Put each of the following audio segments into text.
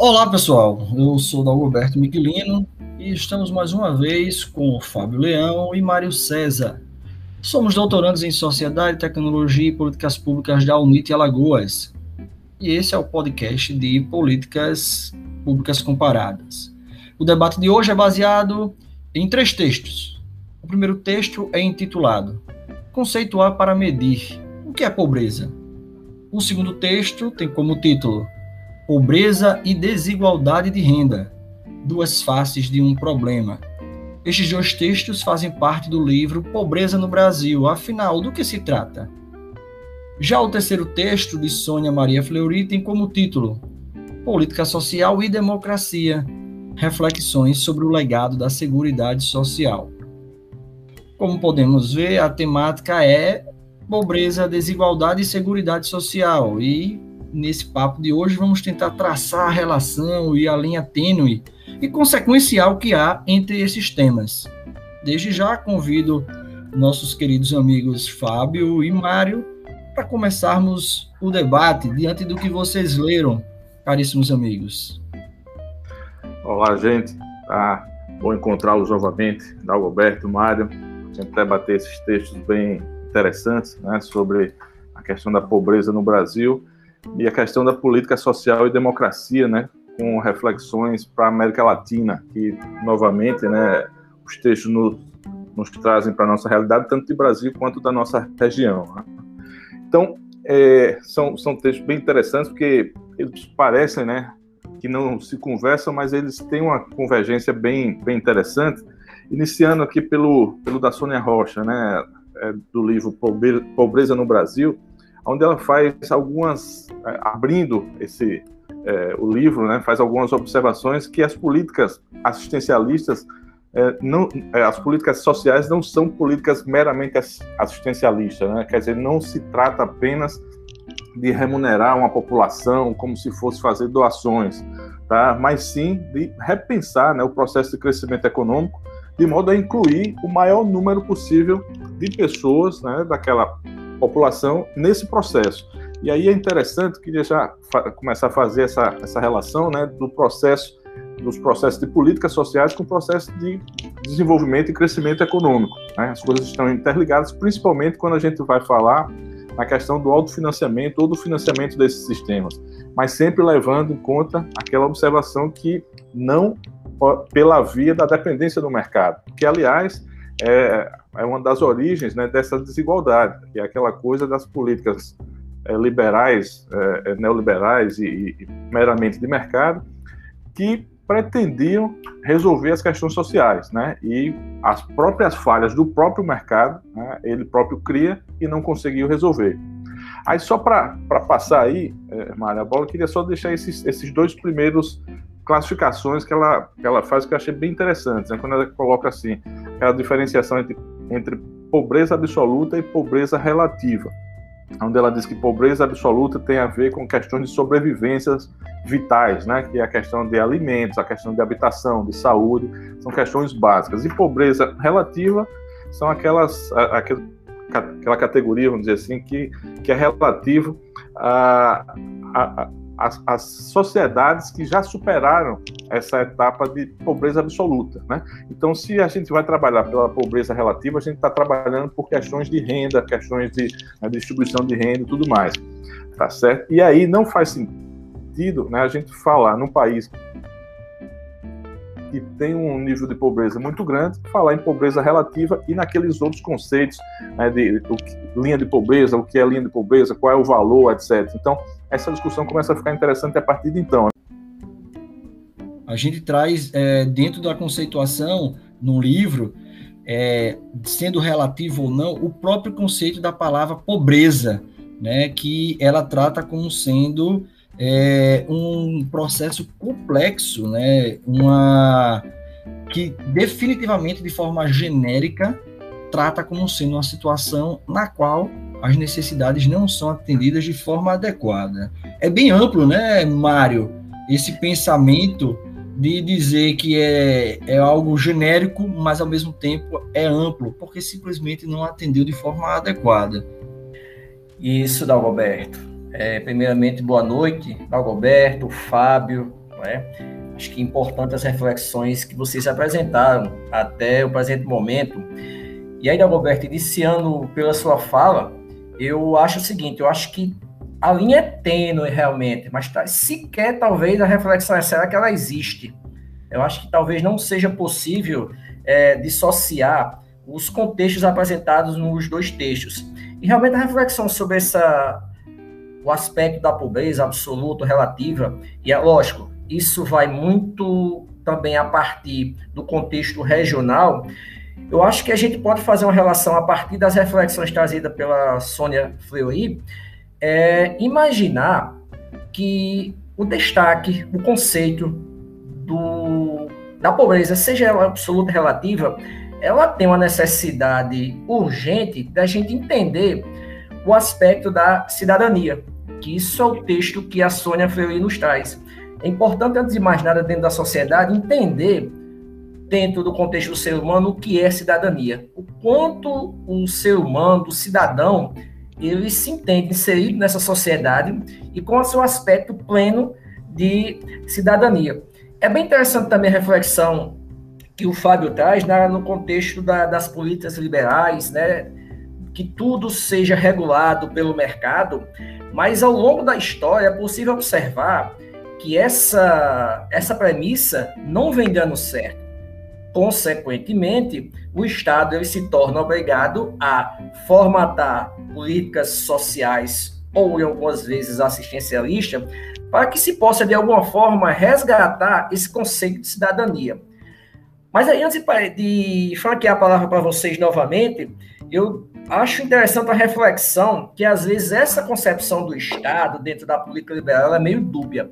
Olá, pessoal. Eu sou Dalgoberto Miquelino e estamos mais uma vez com o Fábio Leão e Mário César. Somos doutorandos em Sociedade, Tecnologia e Políticas Públicas da UNIT Alagoas. E esse é o podcast de Políticas Públicas Comparadas. O debate de hoje é baseado em três textos. O primeiro texto é intitulado Conceituar para medir o que é pobreza. O segundo texto tem como título Pobreza e desigualdade de renda, duas faces de um problema. Estes dois textos fazem parte do livro Pobreza no Brasil. Afinal, do que se trata? Já o terceiro texto, de Sônia Maria Fleury, tem como título Política Social e Democracia Reflexões sobre o legado da Seguridade Social. Como podemos ver, a temática é pobreza, desigualdade e seguridade social, e nesse papo de hoje, vamos tentar traçar a relação e a linha tênue e consequencial que há entre esses temas. Desde já convido nossos queridos amigos Fábio e Mário para começarmos o debate diante do que vocês leram, caríssimos amigos. Olá, gente. Tá bom encontrá-los novamente, Alberto, Mário, sempre debater esses textos bem interessantes né, sobre a questão da pobreza no Brasil e a questão da política social e democracia, né, com reflexões para a América Latina, que novamente, né, os textos nos, nos trazem para a nossa realidade, tanto de Brasil quanto da nossa região. Né? Então, é, são, são textos bem interessantes, porque eles parecem, né, que não se conversam, mas eles têm uma convergência bem, bem interessante. Iniciando aqui pelo, pelo da Sônia Rocha, né, é, do livro Pobreza no Brasil, onde ela faz algumas, é, abrindo esse é, o livro, né, faz algumas observações que as políticas assistencialistas é, não, é, as políticas sociais não são políticas meramente assistencialistas, né? quer dizer, não se trata apenas de remunerar uma população como se fosse fazer doações, tá? mas sim de repensar né, o processo de crescimento econômico de modo a incluir o maior número possível de pessoas né, daquela população nesse processo. E aí é interessante, queria já começar a fazer essa, essa relação né, do processo, dos processos de políticas sociais com o processo de desenvolvimento e crescimento econômico. Né? As coisas estão interligadas, principalmente quando a gente vai falar na questão do autofinanciamento ou do financiamento desses sistemas, mas sempre levando em conta aquela observação que não pela via da dependência do mercado, que aliás é, é uma das origens né, dessa desigualdade, que é aquela coisa das políticas é, liberais, é, é neoliberais e, e, meramente de mercado, que pretendiam resolver as questões sociais, né? E as próprias falhas do próprio mercado, né, ele próprio cria e não conseguiu resolver. Aí só para passar aí, é, Maria Bola, queria só deixar esses, esses dois primeiros classificações que ela, que ela faz que eu achei bem interessantes, né? quando ela coloca assim, a diferenciação entre, entre pobreza absoluta e pobreza relativa, onde ela diz que pobreza absoluta tem a ver com questões de sobrevivências vitais, né? que é a questão de alimentos, a questão de habitação, de saúde, são questões básicas, e pobreza relativa são aquelas, aquela, categoria, vamos dizer assim, que, que é relativo a, a as, as, sociedades que já superaram essa etapa de pobreza absoluta. Né? Então, se a gente vai trabalhar pela pobreza relativa, a gente está trabalhando por questões de renda, questões de né, distribuição de renda e tudo mais. Tá certo? E aí não faz sentido né, a gente falar num país que tem um nível de pobreza muito grande, falar em pobreza relativa e naqueles outros conceitos né, de, linha de pobreza, o que é linha de pobreza, qual é o valor, etc. Então, essa discussão começa a ficar interessante a partir de então. A gente traz é, dentro da conceituação no livro, é, sendo relativo ou não, o próprio conceito da palavra pobreza, né, que ela trata como sendo é, um processo complexo, né, uma que definitivamente de forma genérica trata como sendo uma situação na qual as necessidades não são atendidas de forma adequada. É bem amplo, né, Mário? Esse pensamento de dizer que é, é algo genérico, mas ao mesmo tempo é amplo, porque simplesmente não atendeu de forma adequada. Isso, Dalgoberto. É, primeiramente, boa noite, Dalgoberto, Fábio é? Acho que é importante as reflexões que vocês apresentaram até o presente momento. E aí, Roberto, iniciando pela sua fala, eu acho o seguinte, eu acho que a linha é tênue realmente, mas tá, sequer talvez a reflexão é será que ela existe. Eu acho que talvez não seja possível é, dissociar os contextos apresentados nos dois textos. E realmente a reflexão sobre essa o aspecto da pobreza absoluta, relativa, e é lógico, isso vai muito também a partir do contexto regional. Eu acho que a gente pode fazer uma relação a partir das reflexões trazidas pela Sônia Fleury, é imaginar que o destaque, o conceito do, da pobreza, seja ela absoluta relativa, ela tem uma necessidade urgente da gente entender o aspecto da cidadania, que isso é o texto que a Sônia Fleury nos traz. É importante, antes de mais nada, dentro da sociedade, entender, dentro do contexto do ser humano, o que é cidadania. O quanto o ser humano, o cidadão, ele se entende inserido nessa sociedade e com o seu aspecto pleno de cidadania. É bem interessante também a reflexão que o Fábio traz né, no contexto da, das políticas liberais, né, que tudo seja regulado pelo mercado, mas ao longo da história é possível observar que essa, essa premissa não vem dando certo. Consequentemente, o Estado ele se torna obrigado a formatar políticas sociais ou, em algumas vezes, assistencialistas, para que se possa, de alguma forma, resgatar esse conceito de cidadania. Mas aí, antes de franquear a palavra para vocês novamente, eu acho interessante a reflexão que, às vezes, essa concepção do Estado dentro da política liberal é meio dúbia.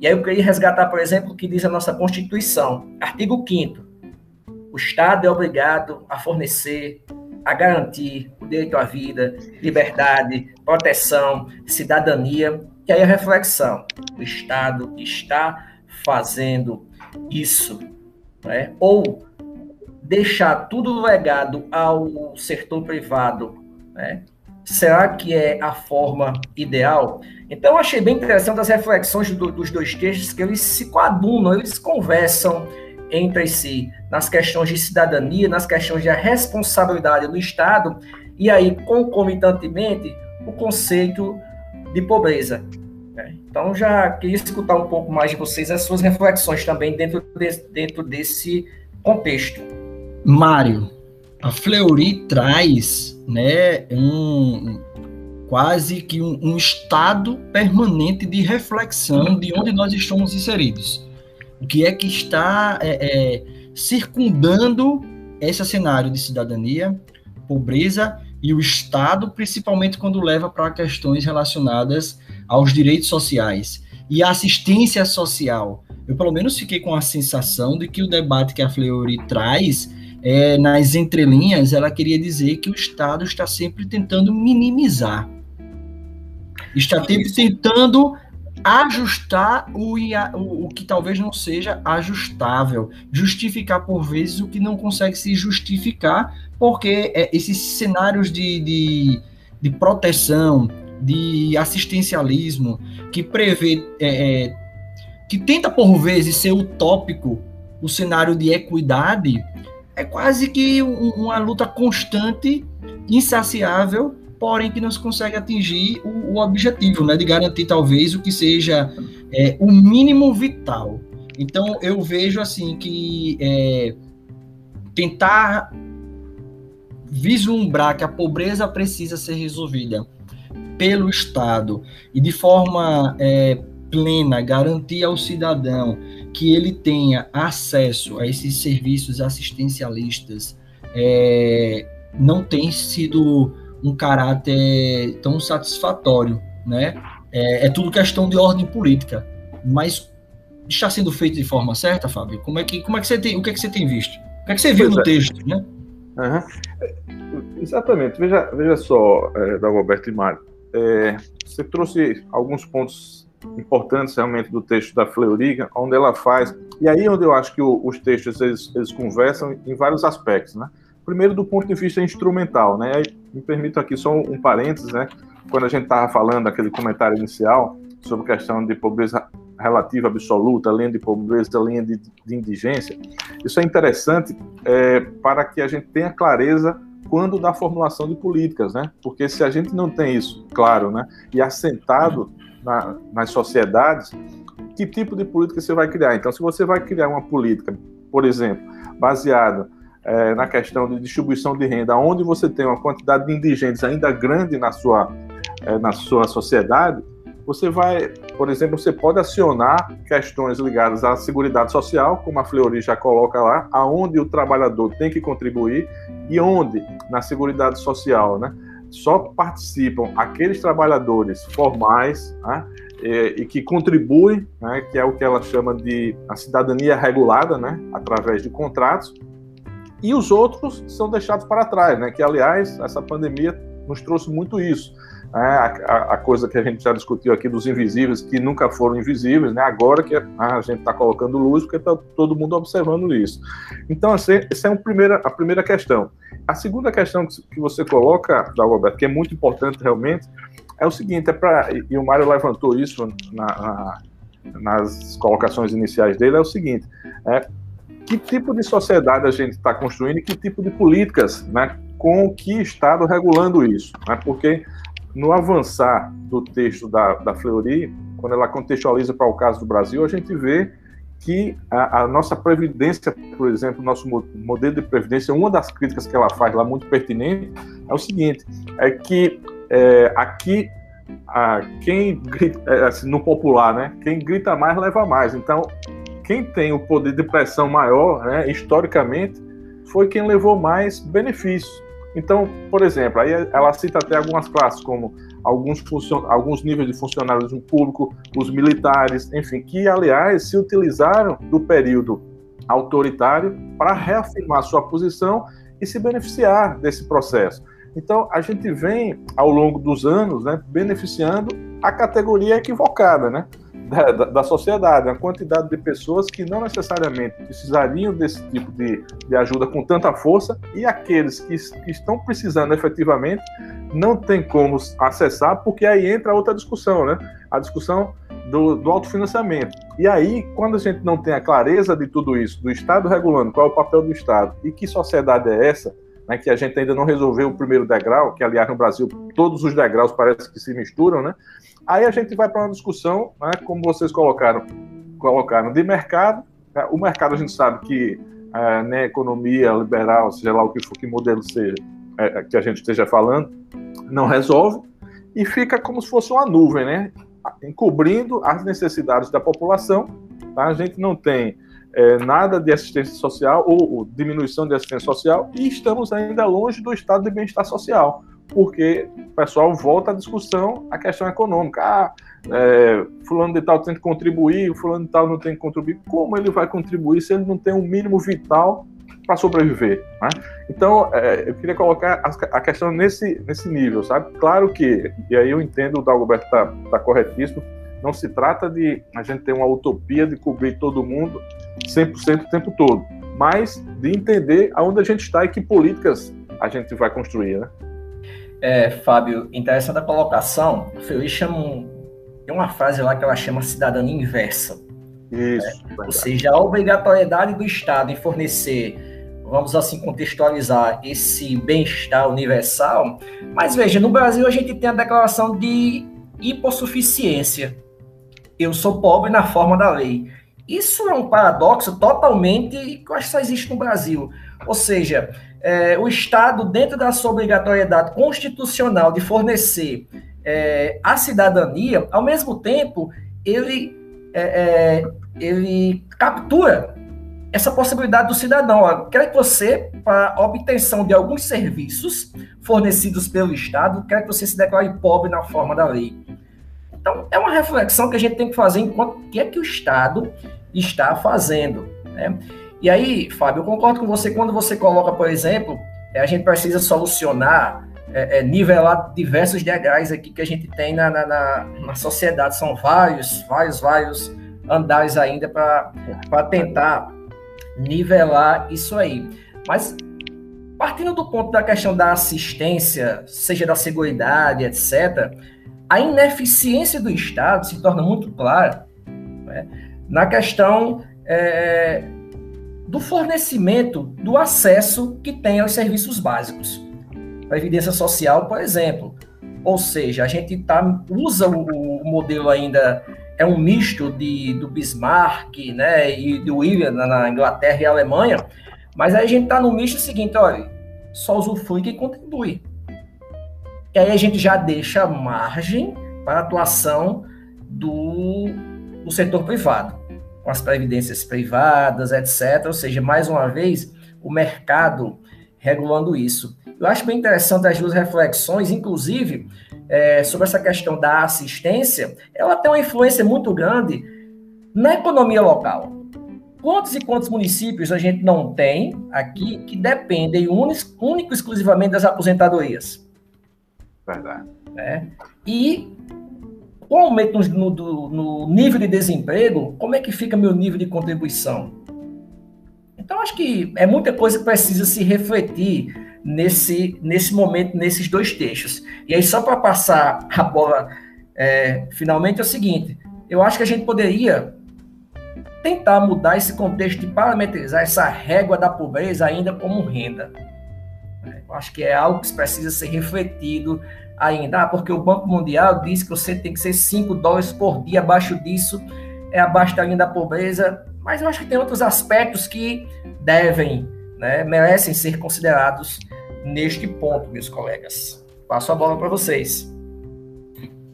E aí eu queria resgatar, por exemplo, o que diz a nossa Constituição, artigo 5 O Estado é obrigado a fornecer, a garantir o direito à vida, liberdade, proteção, cidadania. E aí a reflexão, o Estado está fazendo isso né? ou deixar tudo legado ao setor privado, né? será que é a forma ideal? Então, achei bem interessante as reflexões do, dos dois textos, que eles se coadunam, eles conversam entre si nas questões de cidadania, nas questões de responsabilidade do Estado, e aí, concomitantemente, o conceito de pobreza. Né? Então, já queria escutar um pouco mais de vocês, as suas reflexões também dentro, de, dentro desse contexto. Mário, a Fleury traz né, um, quase que um, um, estado permanente de reflexão de onde nós estamos inseridos. O que é que está é, é, circundando esse cenário de cidadania, pobreza e o Estado, principalmente quando leva para questões relacionadas aos direitos sociais e assistência social. Eu, pelo menos, fiquei com a sensação de que o debate que a Fleury traz, é, nas entrelinhas, ela queria dizer que o Estado está sempre tentando minimizar. Está sempre tentando ajustar o, o, o que talvez não seja ajustável, justificar por vezes o que não consegue se justificar, porque é, esses cenários de, de, de proteção, de assistencialismo, que prevê, é, é, que tenta por vezes ser utópico o cenário de equidade, é quase que um, uma luta constante, insaciável, porém que não se consegue atingir o, o objetivo, né, de garantir talvez o que seja é, o mínimo vital. Então eu vejo assim que é, tentar vislumbrar que a pobreza precisa ser resolvida pelo Estado e de forma é, plena garantir ao cidadão que ele tenha acesso a esses serviços assistencialistas é, não tem sido um caráter tão satisfatório, né? É, é, tudo questão de ordem política, mas está sendo feito de forma certa, Fábio? Como é que como é que você tem o que é que você tem visto? O que é que você viu pois no é. texto, né? Uhum. Exatamente. Veja, veja só, é, Dagoberto e Mário é, você trouxe alguns pontos importantes realmente do texto da Fleuriga, onde ela faz, e aí onde eu acho que o, os textos eles, eles, conversam em vários aspectos, né? Primeiro do ponto de vista instrumental, né? Me permito aqui só um, um parênteses, né? Quando a gente estava falando aquele comentário inicial sobre a questão de pobreza relativa, absoluta, linha de pobreza, linha de, de indigência. Isso é interessante é, para que a gente tenha clareza quando da formulação de políticas, né? Porque se a gente não tem isso claro, né, e assentado na, nas sociedades, que tipo de política você vai criar? Então, se você vai criar uma política, por exemplo, baseada é, na questão de distribuição de renda, onde você tem uma quantidade de indigentes ainda grande na sua, é, na sua sociedade, você vai, por exemplo, você pode acionar questões ligadas à seguridade social, como a Fleury já coloca lá, aonde o trabalhador tem que contribuir e onde na seguridade social, né, só participam aqueles trabalhadores formais, né, e, e, que contribuem, né, que é o que ela chama de a cidadania regulada, né, através de contratos, e os outros são deixados para trás, né, que aliás essa pandemia nos trouxe muito isso né, a, a, coisa que a gente já discutiu aqui dos invisíveis, que nunca foram invisíveis, né, agora que a, gente está colocando luz, porque está todo mundo observando isso. Então, assim, essa é a primeira, a primeira questão. A segunda questão que você coloca, Dagoberto, que é muito importante realmente, é o seguinte, é para e o Mário levantou isso na, na, nas colocações iniciais dele, é o seguinte, é, que tipo de sociedade a gente está construindo e que tipo de políticas, né, com que Estado regulando isso, né, porque no avançar do texto da, da Fleury, quando ela contextualiza para o caso do Brasil, a gente vê que a, a, nossa previdência, por exemplo, nosso modelo de previdência, uma das críticas que ela faz lá muito pertinente é o seguinte: é que é, aqui a, quem grita, é, assim, no popular, né? Quem grita mais leva mais. Então, quem tem o poder de pressão maior, né, historicamente, foi quem levou mais benefícios. Então, por exemplo, aí ela cita até algumas classes, como alguns, alguns níveis de funcionalismo público, os militares, enfim, que, aliás, se utilizaram do período autoritário para reafirmar sua posição e se beneficiar desse processo. Então, a gente vem, ao longo dos anos, né, beneficiando a categoria equivocada, né? Da, da, da, sociedade, a quantidade de pessoas que não necessariamente precisariam desse tipo de, de ajuda com tanta força e aqueles que, que estão precisando efetivamente não tem como acessar, porque aí entra outra discussão, né? A discussão do, do autofinanciamento. E aí, quando a gente não tem a clareza de tudo isso, do Estado regulando qual é o papel do Estado e que sociedade é essa, né, que a gente ainda não resolveu o primeiro degrau, que aliás no Brasil todos os degraus parece que se misturam, né? Aí a gente vai para uma discussão, né, como vocês colocaram, colocaram de mercado. Né, o mercado a gente sabe que é, né, economia liberal, seja lá o que for que modelo seja, é, é, que a gente esteja falando, não resolve e fica como se fosse uma nuvem, né? Encobrindo as necessidades da população. Tá? A gente não tem é, nada de assistência social ou, ou, diminuição de assistência social e estamos ainda longe do estado de bem-estar social porque o pessoal volta à discussão a questão econômica. Ah, é, fulano de tal tem que contribuir, fulano de tal não tem que contribuir. Como ele vai contribuir se ele não tem um mínimo vital para sobreviver? Né? Então, é, eu queria colocar a, a, questão nesse, nesse nível, sabe? Claro que, e aí eu entendo, o Dagoberto está tá corretíssimo, não se trata de a gente ter uma utopia de cobrir todo mundo 100% o tempo todo, mas de entender aonde a gente está e que políticas a gente vai construir, né? É, Fábio, interessante a colocação. A Feliz chama um, tem uma frase lá que ela chama cidadania inversa. Isso. É, ou seja, a obrigatoriedade do Estado em fornecer, vamos assim contextualizar, esse bem-estar universal. Mas veja, no Brasil a gente tem a declaração de hipossuficiência. Eu sou pobre na forma da lei. Isso é um paradoxo totalmente que eu acho que só existe no Brasil. Ou seja, é, o Estado, dentro da sua obrigatoriedade constitucional de fornecer é, a cidadania, ao mesmo tempo, ele, é, é ele captura essa possibilidade do cidadão. Ó, quer que você, para obtenção de alguns serviços fornecidos pelo Estado, quer que você se declare pobre na forma da lei. Então, é uma reflexão que a gente tem que fazer enquanto que é que o Estado está fazendo. Né? E aí, Fábio, eu concordo com você quando você coloca, por exemplo, é, a gente precisa solucionar, é, é, nivelar diversos degraus aqui que a gente tem na, na, na, na sociedade. São vários, vários, vários andares ainda para tentar nivelar isso aí. Mas partindo do ponto da questão da assistência, seja da segurança, etc., a ineficiência do Estado se torna muito clara né? na questão é, do fornecimento, do acesso que tem aos serviços básicos. Previdência social, por exemplo. Ou seja, a gente tá, usa o, o modelo ainda, é um misto de, do Bismarck né, e do William na Inglaterra e Alemanha, mas aí a gente está no misto seguinte, olha, só usufrui quem contribui. E aí a gente já deixa margem para a atuação do, do setor privado, com as previdências privadas, etc. Ou seja, mais uma vez, o mercado regulando isso. Eu acho bem interessante as duas reflexões, inclusive é, sobre essa questão da assistência, ela tem uma influência muito grande na economia local. Quantos e quantos municípios a gente não tem aqui que dependem único, único exclusivamente das aposentadorias? Verdade. Né? E com o aumento no, no, no, nível de desemprego, como é que fica meu nível de contribuição? Então, acho que é muita coisa que precisa se refletir nesse, nesse momento, nesses dois textos. E aí, só para passar a bola é, finalmente, é o seguinte: eu acho que a gente poderia tentar mudar esse contexto de parametrizar essa régua da pobreza ainda como renda. Eu acho que é algo que precisa ser refletido ainda. Ah, porque o Banco Mundial diz que você tem que ser 5 dólares por dia, abaixo disso é abaixo da linha da pobreza. Mas eu acho que tem outros aspectos que devem, né, merecem ser considerados neste ponto, meus colegas. Passo a bola para vocês.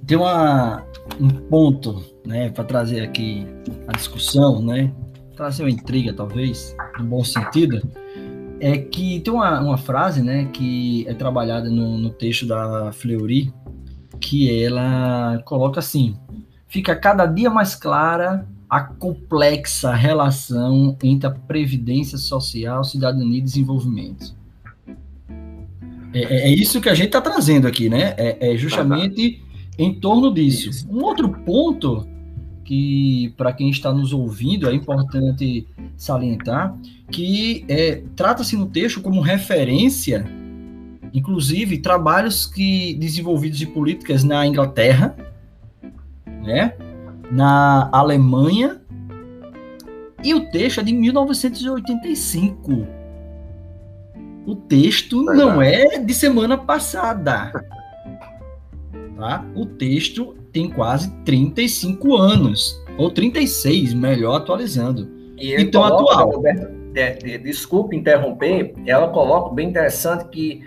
Tem uma, um ponto né, para trazer aqui a discussão, né, trazer uma intriga, talvez, no bom sentido, é que tem uma, uma frase né, que é trabalhada no, no texto da Fleury, que ela coloca assim: fica cada dia mais clara a complexa relação entre a previdência social, cidadania e desenvolvimento. É, é, é isso que a gente está trazendo aqui, né? É, é justamente em torno disso. Um outro ponto que, para quem está nos ouvindo, é importante salientar que é, trata-se no texto como referência, inclusive, trabalhos que desenvolvidos de políticas na Inglaterra, né? na Alemanha, e o texto é de 1985 o texto não é de semana passada. Tá? O texto tem quase 35 anos, ou 36, melhor atualizando. E então, coloca, atual. Roberto, de, de, desculpe interromper, ela coloca bem interessante que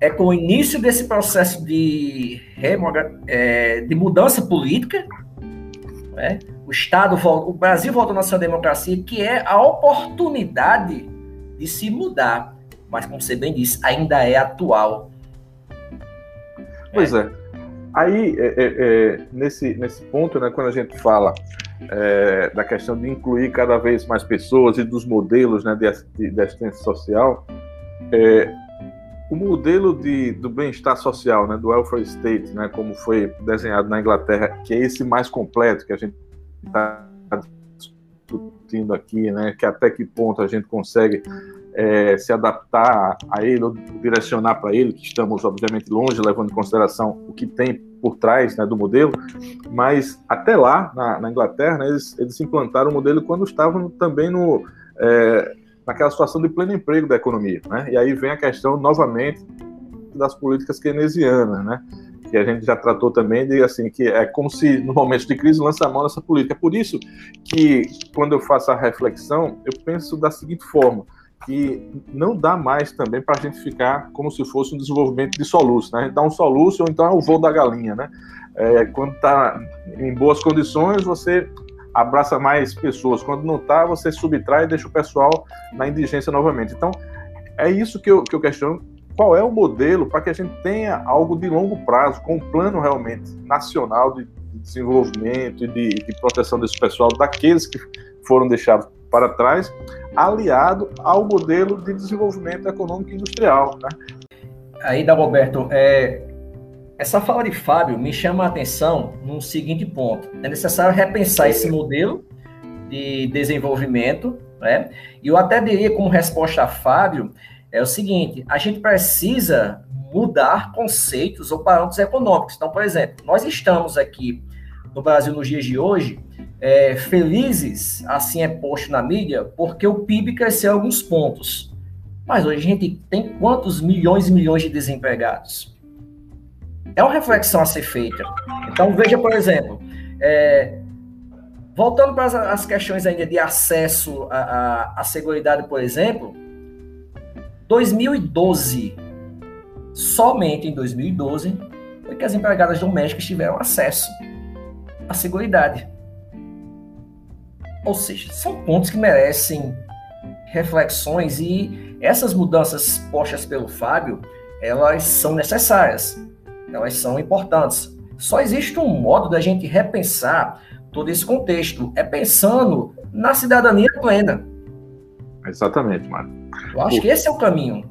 é com o início desse processo de, é, de mudança política, né? o Estado, o Brasil voltou à sua democracia, que é a oportunidade de se mudar mas como você bem disse, ainda é atual. Pois é. Aí, é, é, é, nesse, nesse ponto, né, quando a gente fala é, da questão de incluir cada vez mais pessoas e dos modelos né, de, de assistência social, é, o modelo de, do bem-estar social, né, do welfare state, né, como foi desenhado na Inglaterra, que é esse mais completo que a gente está discutindo aqui, né, que até que ponto a gente consegue é, se adaptar a ele ou direcionar para ele, que estamos obviamente longe, levando em consideração o que tem por trás né, do modelo, mas até lá, na, na Inglaterra, né, eles, eles implantaram o modelo quando estavam também no, é, naquela situação de pleno emprego da economia. Né? E aí vem a questão, novamente, das políticas keynesianas, né? que a gente já tratou também de assim que é como se no momento de crise lança a mão nessa política. É por isso que quando eu faço a reflexão, eu penso da seguinte forma: que não dá mais também para a gente ficar como se fosse um desenvolvimento de soluço, né? A gente dá um soluço ou então é o voo da galinha, né? É, quando está em boas condições, você abraça mais pessoas. Quando não está, você subtrai e deixa o pessoal na indigência novamente. Então, é isso que eu, que eu questiono. Qual é o modelo para que a gente tenha algo de longo prazo, com um plano realmente nacional de, de desenvolvimento e de, de proteção desse pessoal, daqueles que foram deixados para trás, aliado ao modelo de desenvolvimento econômico e industrial. Né? Aí, Dagoberto, é, essa fala de Fábio me chama a atenção num seguinte ponto. É necessário repensar esse modelo de desenvolvimento, né? E eu até diria como resposta a Fábio, é o seguinte, a gente precisa mudar conceitos ou parâmetros econômicos. Então, por exemplo, nós estamos aqui no Brasil nos dias de hoje é, felizes, assim é posto na mídia, porque o PIB cresceu alguns pontos. Mas hoje a gente tem quantos milhões e milhões de desempregados? É uma reflexão a ser feita. Então, veja, por exemplo, é, voltando para as questões ainda de acesso à, à, à Seguridade, por exemplo, 2012, somente em 2012, foi que as empregadas domésticas tiveram acesso à Seguridade. Ou seja, são pontos que merecem reflexões e essas mudanças postas pelo Fábio, elas são necessárias, elas são importantes. Só existe um modo da gente repensar todo esse contexto, é pensando na cidadania plena. Exatamente, Mário. Eu acho que esse é o caminho.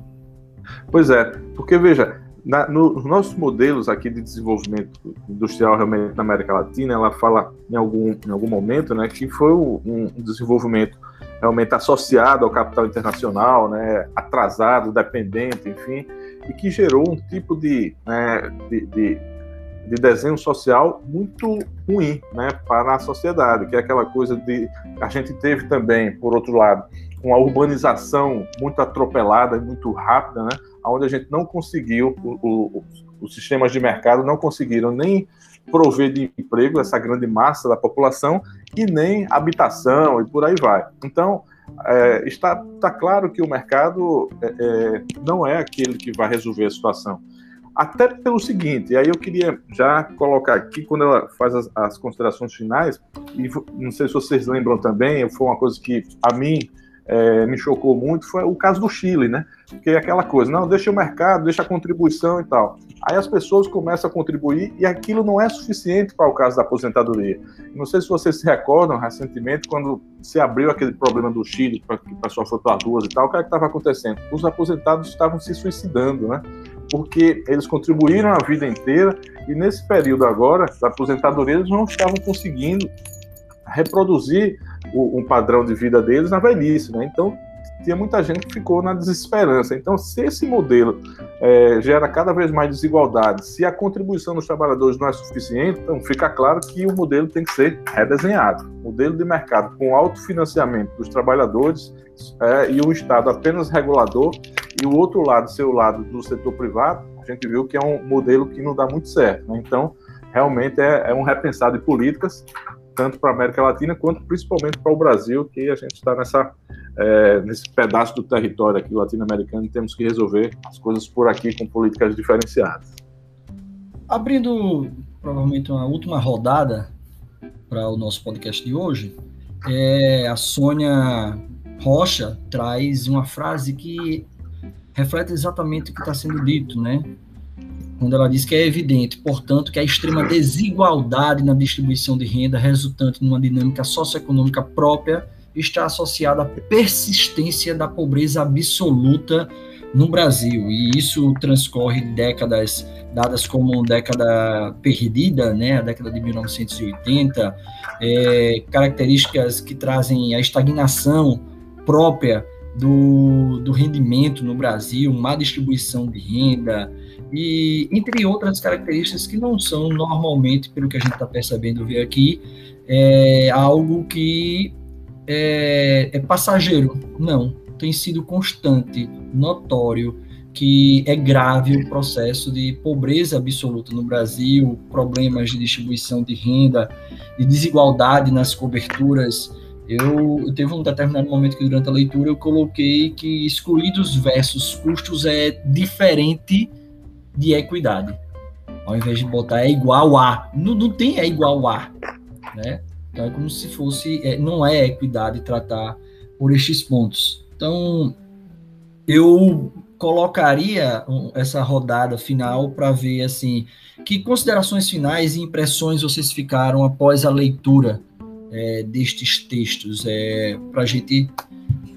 Pois é, porque veja, na, no, nos nossos modelos aqui de desenvolvimento industrial realmente na América Latina, ela fala em algum, em algum momento né, que foi um, um desenvolvimento realmente associado ao capital internacional, né, atrasado, dependente, enfim, e que gerou um tipo de, né, de, de, de, desenho social muito ruim né, para a sociedade, que é aquela coisa de. A gente teve também, por outro lado, uma urbanização muito atropelada muito rápida, né, onde a gente não conseguiu, o, o, os sistemas de mercado não conseguiram nem prover de emprego essa grande massa da população e nem habitação e por aí vai. Então, é, está, está claro que o mercado é, é, não é aquele que vai resolver a situação. Até pelo seguinte, e aí eu queria já colocar aqui, quando ela faz as, as considerações finais, e não sei se vocês lembram também, foi uma coisa que a mim é, me chocou muito foi o caso do Chile, né? Porque é aquela coisa, não, deixa o mercado, deixa a contribuição e tal. Aí as pessoas começam a contribuir e aquilo não é suficiente para o caso da aposentadoria. Não sei se vocês se recordam recentemente, quando se abriu aquele problema do Chile, que o pessoal foi para as ruas e tal, o que é estava acontecendo? Os aposentados estavam se suicidando, né? Porque eles contribuíram a vida inteira e nesse período agora da aposentadoria eles não estavam conseguindo reproduzir o, um padrão de vida deles na velhice, né? Então tinha muita gente que ficou na desesperança. Então, se esse modelo é, gera cada vez mais desigualdade, se a contribuição dos trabalhadores não é suficiente, então fica claro que o modelo tem que ser redesenhado. Modelo de mercado com autofinanciamento dos trabalhadores é, e o Estado apenas regulador, e o outro lado ser o lado do setor privado, a gente viu que é um modelo que não dá muito certo. Né? Então, realmente é, é um repensar de políticas tanto para a América Latina quanto principalmente para o Brasil, que a gente está nessa é, nesse pedaço do território aqui latino-americano e temos que resolver as coisas por aqui com políticas diferenciadas. Abrindo provavelmente uma última rodada para o nosso podcast de hoje, é, a Sônia Rocha traz uma frase que reflete exatamente o que está sendo dito, né? Quando ela diz que é evidente, portanto, que a extrema desigualdade na distribuição de renda resultante numa dinâmica socioeconômica própria está associada à persistência da pobreza absoluta no Brasil. E isso transcorre décadas dadas como década perdida, né, a década de 1980, é, características que trazem a estagnação própria do, do rendimento no Brasil, má distribuição de renda, e entre outras características que não são normalmente, pelo que a gente está percebendo ver aqui, é algo que é, é passageiro. Não, tem sido constante, notório, que é grave o processo de pobreza absoluta no Brasil, problemas de distribuição de renda, de desigualdade nas coberturas. Eu, teve um determinado momento que durante a leitura eu coloquei que excluídos versus custos é diferente de equidade. Ao invés de botar é igual a, não, não tem é igual a, né? Então é como se fosse, é, não é equidade tratar por estes pontos. Então eu colocaria essa rodada final para ver assim que considerações finais e impressões vocês ficaram após a leitura é, destes textos é, para a gente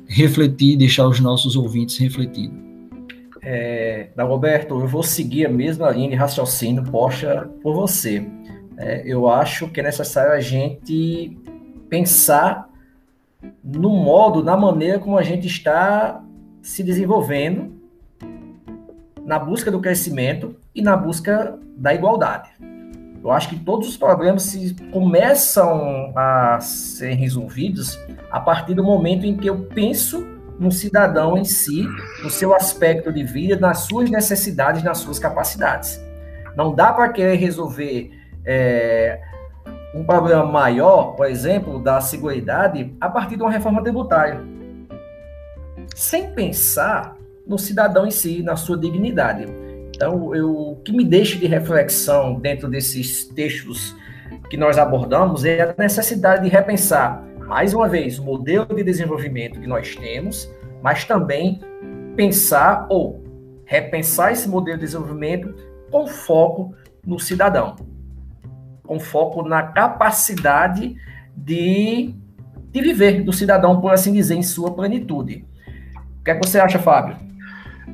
refletir, deixar os nossos ouvintes refletindo. É, Dagoberto, eu vou seguir a mesma linha de raciocínio posta por você. É, eu acho que é necessário a gente pensar no modo, na maneira como a gente está se desenvolvendo na busca do crescimento e na busca da igualdade. Eu acho que todos os problemas se começam a ser resolvidos a partir do momento em que eu penso no cidadão em si, no seu aspecto de vida, nas suas necessidades, nas suas capacidades. Não dá para querer resolver é, um problema maior, por exemplo, da seguridade, a partir de uma reforma tributária, sem pensar no cidadão em si, na sua dignidade. Então, eu, o que me deixa de reflexão dentro desses textos que nós abordamos é a necessidade de repensar, mais uma vez, o modelo de desenvolvimento que nós temos, mas também pensar ou repensar esse modelo de desenvolvimento com foco no cidadão com foco na capacidade de, de viver do cidadão, por assim dizer, em sua plenitude. O que, é que você acha, Fábio?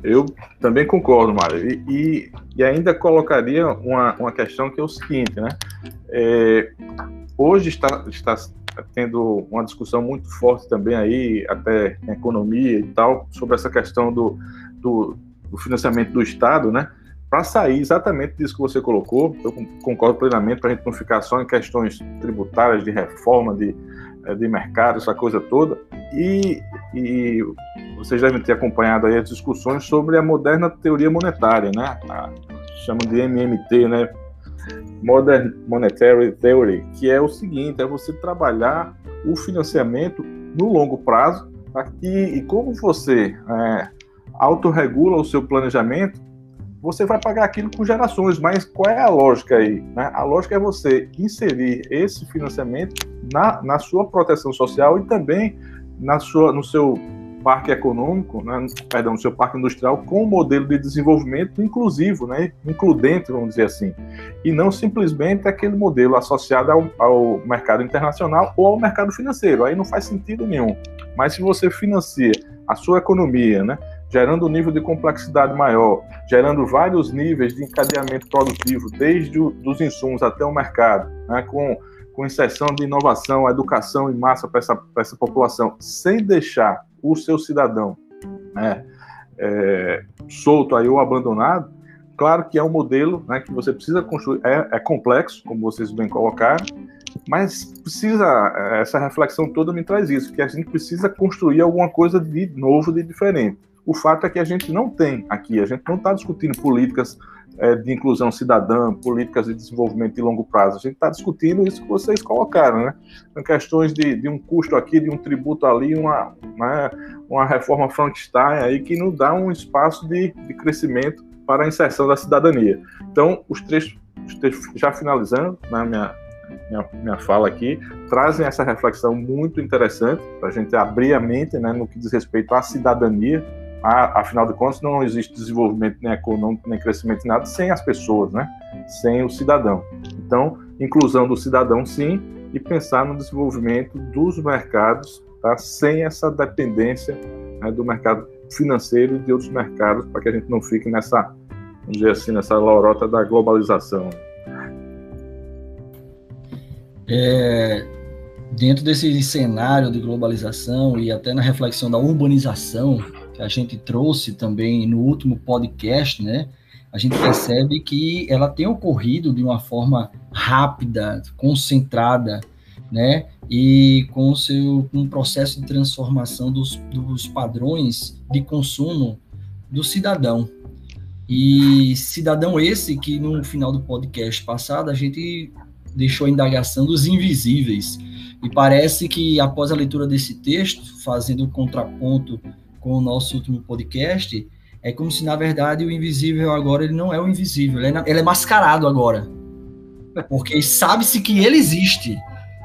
Eu também concordo, Mário. E, e, e, ainda colocaria uma, uma questão que é o seguinte, né? É, hoje está, está tendo uma discussão muito forte também aí, até em economia e tal, sobre essa questão do, do, do financiamento do Estado, né? para sair exatamente disso que você colocou, eu concordo plenamente, para a gente não ficar só em questões tributárias, de reforma, de, eh, de mercado, essa coisa toda. E, e vocês devem ter acompanhado aí as discussões sobre a moderna teoria monetária, né? A, de MMT, né? Modern Monetary Theory, que é o seguinte: é você trabalhar o financiamento no longo prazo, tá? e, e como você é, autorregula o seu planejamento, você vai pagar aquilo com gerações, mas qual é a lógica aí? Né? A lógica é você inserir esse financiamento na, na sua proteção social e também na sua, no seu parque econômico, né, perdão, no seu parque industrial com um modelo de desenvolvimento inclusivo, né, includente, vamos dizer assim, e não simplesmente aquele modelo associado ao, ao mercado internacional ou ao mercado financeiro. Aí não faz sentido nenhum. Mas se você financia a sua economia, né, gerando um nível de complexidade maior, gerando vários níveis de encadeamento produtivo, desde os insumos até o mercado, né, com, com inserção de inovação, educação em massa para essa, essa população, sem deixar o seu cidadão né, é, solto aí ou abandonado, claro que é um modelo né, que você precisa construir, é, é complexo, como vocês bem colocaram, mas precisa, essa reflexão toda me traz isso, que a gente precisa construir alguma coisa de novo, de diferente. O fato é que a gente não tem aqui, a gente não está discutindo políticas é, de inclusão cidadã, políticas de desenvolvimento de longo prazo. A gente está discutindo isso que vocês colocaram, né? questões de, de, um custo aqui, de um tributo ali, uma, né, uma reforma Frankenstein aí que não dá um espaço de, de crescimento para a inserção da cidadania. Então, os três, os três já finalizando na né, minha, minha, minha fala aqui, trazem essa reflexão muito interessante para a gente abrir a mente né, no que diz respeito à cidadania, afinal de contas, não existe desenvolvimento nem econômico, nem crescimento, nada sem as pessoas, né? sem o cidadão. Então, inclusão do cidadão, sim, e pensar no desenvolvimento dos mercados, tá? sem essa dependência né, do mercado financeiro e de outros mercados, para que a gente não fique nessa, vamos dizer assim, nessa lorota da globalização. É, dentro desse cenário de globalização e até na reflexão da urbanização, que a gente trouxe também no último podcast, né? A gente percebe que ela tem ocorrido de uma forma rápida, concentrada, né? E com o seu um processo de transformação dos, dos padrões de consumo do cidadão. E cidadão esse que no final do podcast passado a gente deixou a indagação dos invisíveis. E parece que após a leitura desse texto, fazendo o contraponto com o nosso último podcast, é como se, na verdade, o invisível agora ele não é o invisível, ele é, ele é mascarado agora. Porque sabe-se que ele existe.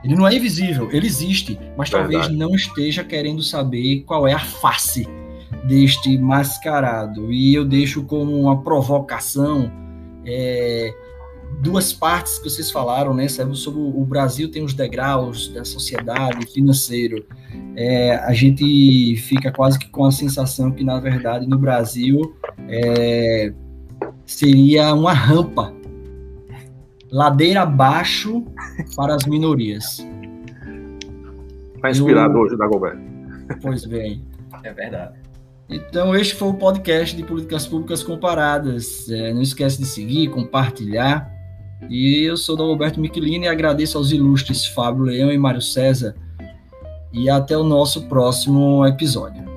Ele não é invisível, ele existe, mas verdade. talvez não esteja querendo saber qual é a face deste mascarado. E eu deixo como uma provocação é, duas partes que vocês falaram, né? Sobre o Brasil tem os degraus da sociedade financeiro. É, a gente fica quase que com a sensação que, na verdade, no Brasil é, seria uma rampa, ladeira abaixo para as minorias. Está inspirado Eu... hoje da governo. Pois bem. É verdade. Então, este foi o podcast de Políticas Públicas Comparadas. É, não esquece de seguir, compartilhar E eu sou Alberto Michelini e agradeço aos ilustres Fábio Leão e Mário César. E até o nosso próximo episódio.